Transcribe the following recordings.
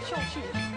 也妹妹，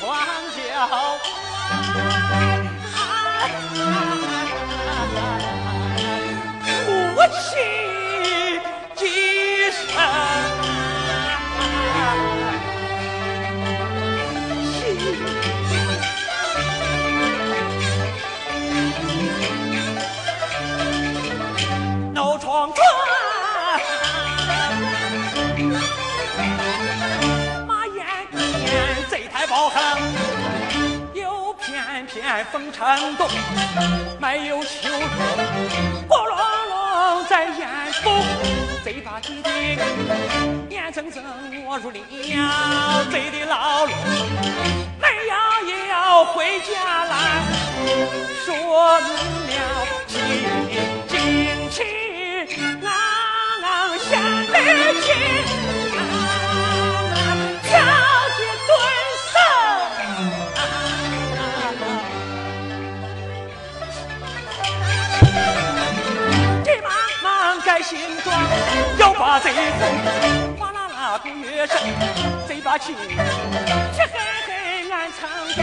荒郊。夫妻见贼太暴横，又偏偏风尘动，没有羞辱，火隆隆在眼头，贼把贼的眼睁睁我入了贼的牢笼，没要也要回家来，说明了情忙改新装，要把贼哄，哗啦啦鼓乐声，贼把情，漆黑黑暗藏着，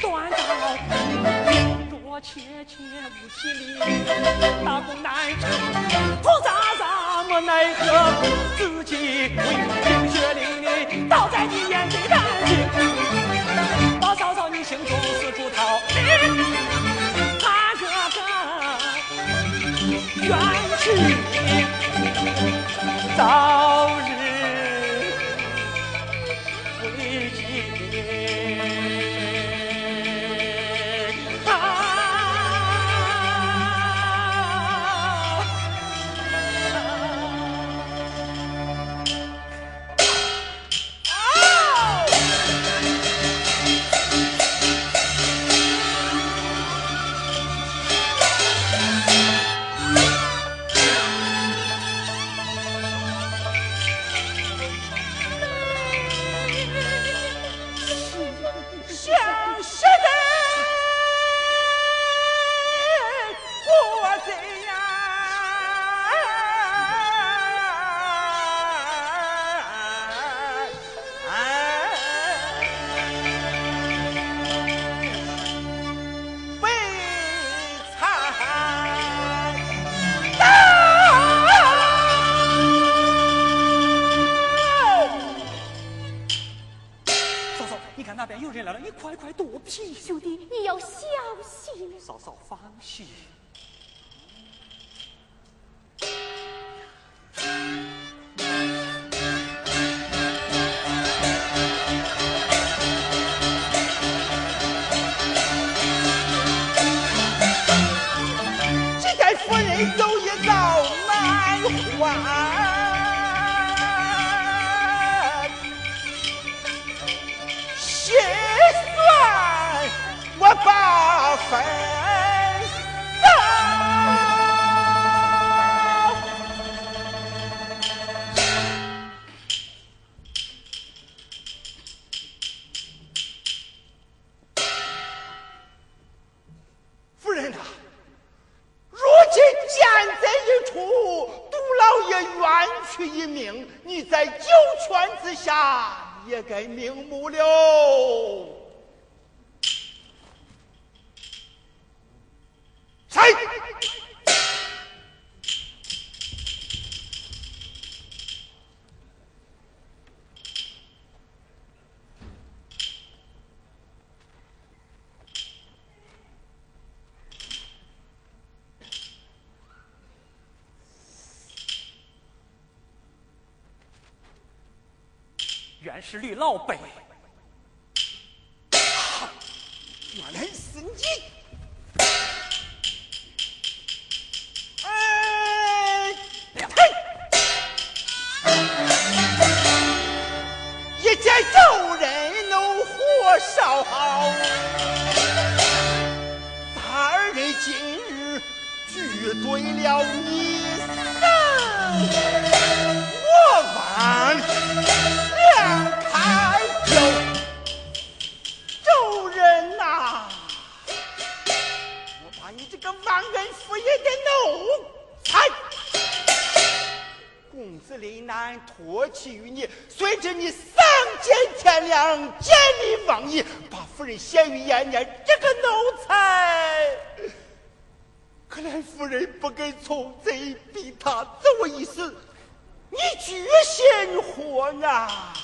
断刀。我切切无气力，打工难成，苦咋咋没奈何，自己为冰血淋淋，倒在你眼最干净。大嫂嫂，你心中是主头，愿去早哥该瞑目了。原是吕老辈，原来是你！哎，一见仇人怒火烧，二人今日聚对了你生，我问。开酒，周人呐，我把你这个忘恩负义的奴才，公子岭南托起于你，随着你丧尽天。良，见利忘义，把夫人陷于眼前，这个奴才。可怜夫人不肯从贼，逼他走一死，你居心何啊？决心何解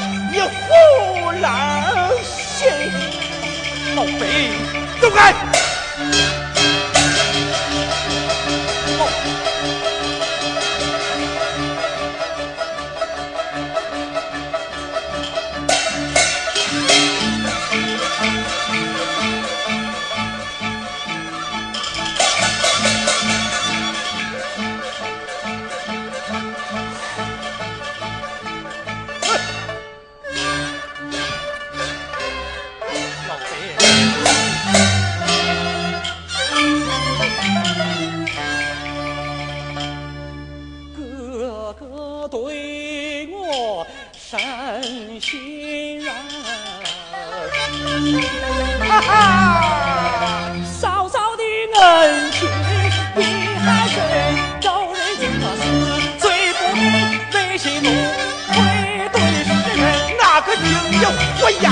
你胡狼心，老贼，走开！我演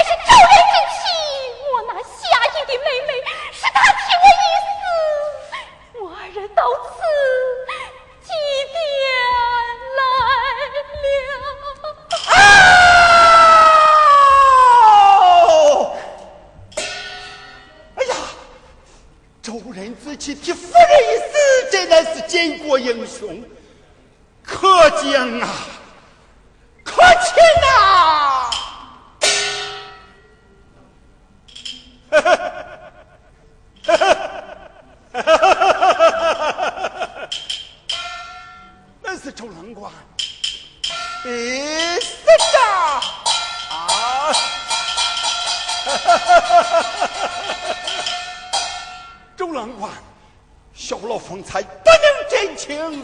勇可敬啊可亲啊。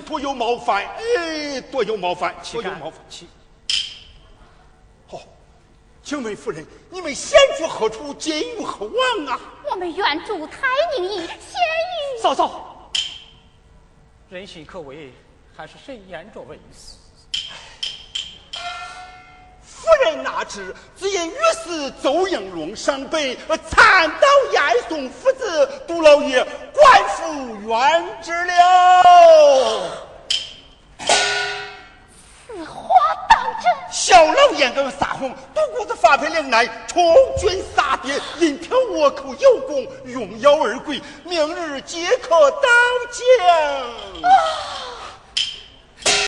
多有冒犯。哎，多有冒犯，多有冒犯。好，请问夫人，你们先去何处，今于何往啊？我们愿助太宁邑，先于嫂嫂，人心可畏，还是慎言着为是？夫人哪知，只因遇事周应龙上北，惨遭严嵩父子，杜老爷官复原职了。此话当真？小老爷跟撒谎，杜姑子发配岭南，充军杀敌，因听倭寇有功，荣耀而归，明日即可当将。